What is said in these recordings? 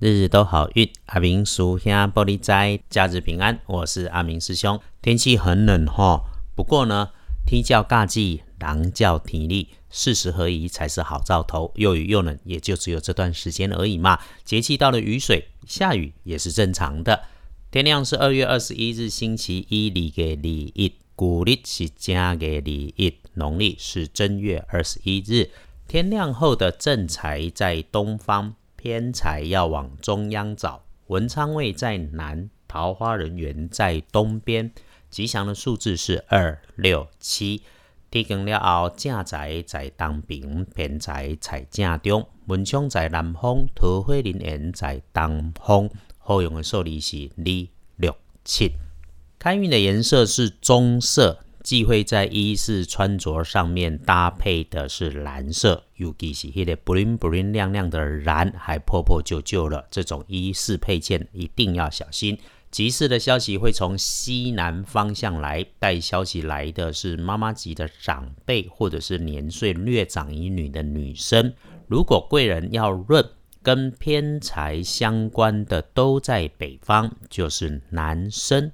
日日都好运，阿明叔兄玻璃斋，假日平安。我是阿明师兄。天气很冷哈，不过呢，天教尬季，狼叫体力，四时合宜才是好兆头。又雨又冷，也就只有这段时间而已嘛。节气到了，雨水下雨也是正常的。天亮是二月二十一日星期一，离给离一，古历是正月离一，农历是正月二十一日。天亮后的正财在东方。偏财要往中央找，文昌位在南，桃花人缘在东边。吉祥的数字是二六七。天光了后，正财在东边，偏财在正中，文昌在南方，桃花人缘在东方。好用的数字是二六七。开运的颜色是棕色。忌讳在衣饰穿着上面搭配的是蓝色，尤其是迄个 bling bling 亮亮的蓝，还破破旧旧了。这种衣饰配件一定要小心。急事的消息会从西南方向来，带消息来的是妈妈级的长辈，或者是年岁略长一女的女生。如果贵人要论跟偏财相关的，都在北方，就是男生。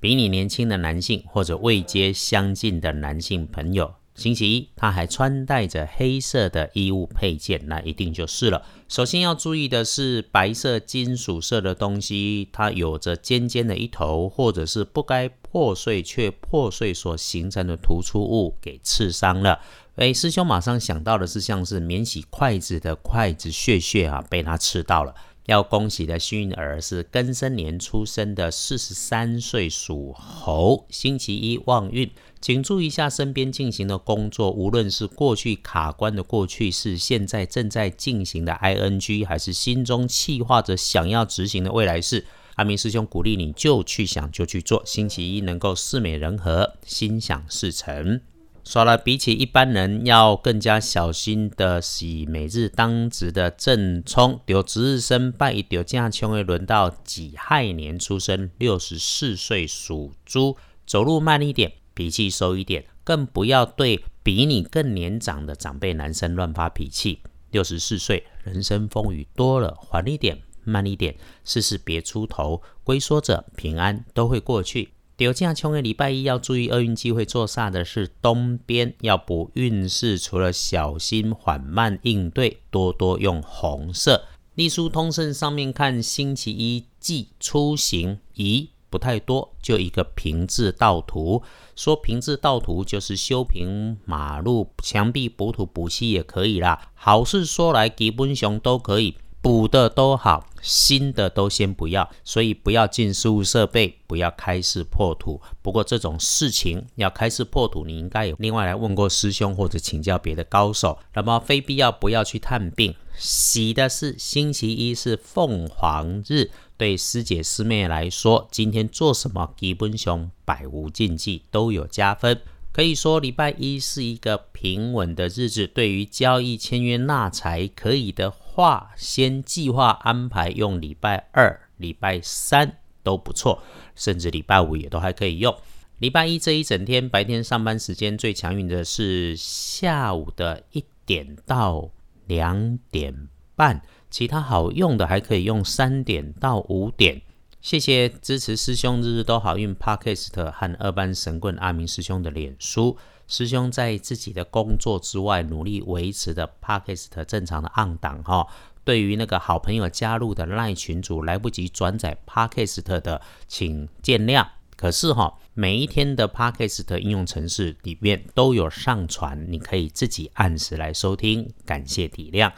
比你年轻的男性或者位阶相近的男性朋友，星期一他还穿戴着黑色的衣物配件，那一定就是了。首先要注意的是，白色、金属色的东西，它有着尖尖的一头，或者是不该破碎却破碎所形成的突出物给刺伤了。哎，师兄马上想到的是，像是免洗筷子的筷子屑屑啊，被它刺到了。要恭喜的幸运儿是庚申年出生的四十三岁属猴，星期一旺运，请注意一下身边进行的工作，无论是过去卡关的过去式，现在正在进行的 ing，还是心中计划着想要执行的未来式，阿明师兄鼓励你就去想就去做，星期一能够事美人和，心想事成。说了，比起一般人要更加小心的是，每日当值的正冲，丢值日生拜一丢正冲会轮到己亥年出生，六十四岁属猪，走路慢一点，脾气收一点，更不要对比你更年长的长辈男生乱发脾气。六十四岁，人生风雨多了，缓一点，慢一点，事事别出头，龟缩着平安都会过去。丢正冲的礼拜一要注意厄运机会坐煞的是东边，要补运势，除了小心缓慢应对，多多用红色。隶书通胜上面看，星期一忌出行，宜不太多，就一个平字道图。说平字道图就是修平马路、墙壁补土补漆也可以啦。好事说来，吉本熊都可以。补的都好，新的都先不要，所以不要进事物设备，不要开始破土。不过这种事情要开始破土，你应该有另外来问过师兄或者请教别的高手。那么非必要不要去探病。喜的是星期一是凤凰日，对师姐师妹来说，今天做什么基本上百无禁忌，都有加分。可以说礼拜一是一个平稳的日子，对于交易、签约、纳财可以的。话先计划安排用礼拜二、礼拜三都不错，甚至礼拜五也都还可以用。礼拜一这一整天白天上班时间最强运的是下午的一点到两点半，其他好用的还可以用三点到五点。谢谢支持师兄日日都好运 Podcast 和二班神棍阿明师兄的脸书。师兄在自己的工作之外，努力维持的 Podcast 正常的按档哈。对于那个好朋友加入的赖群主来不及转载 Podcast 的，请见谅。可是哈，每一天的 Podcast 应用程式里面都有上传，你可以自己按时来收听。感谢体谅，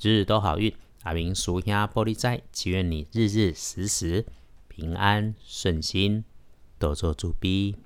日日都好运。阿明属下玻璃斋，祈愿你日日时时平安顺心，多做主逼。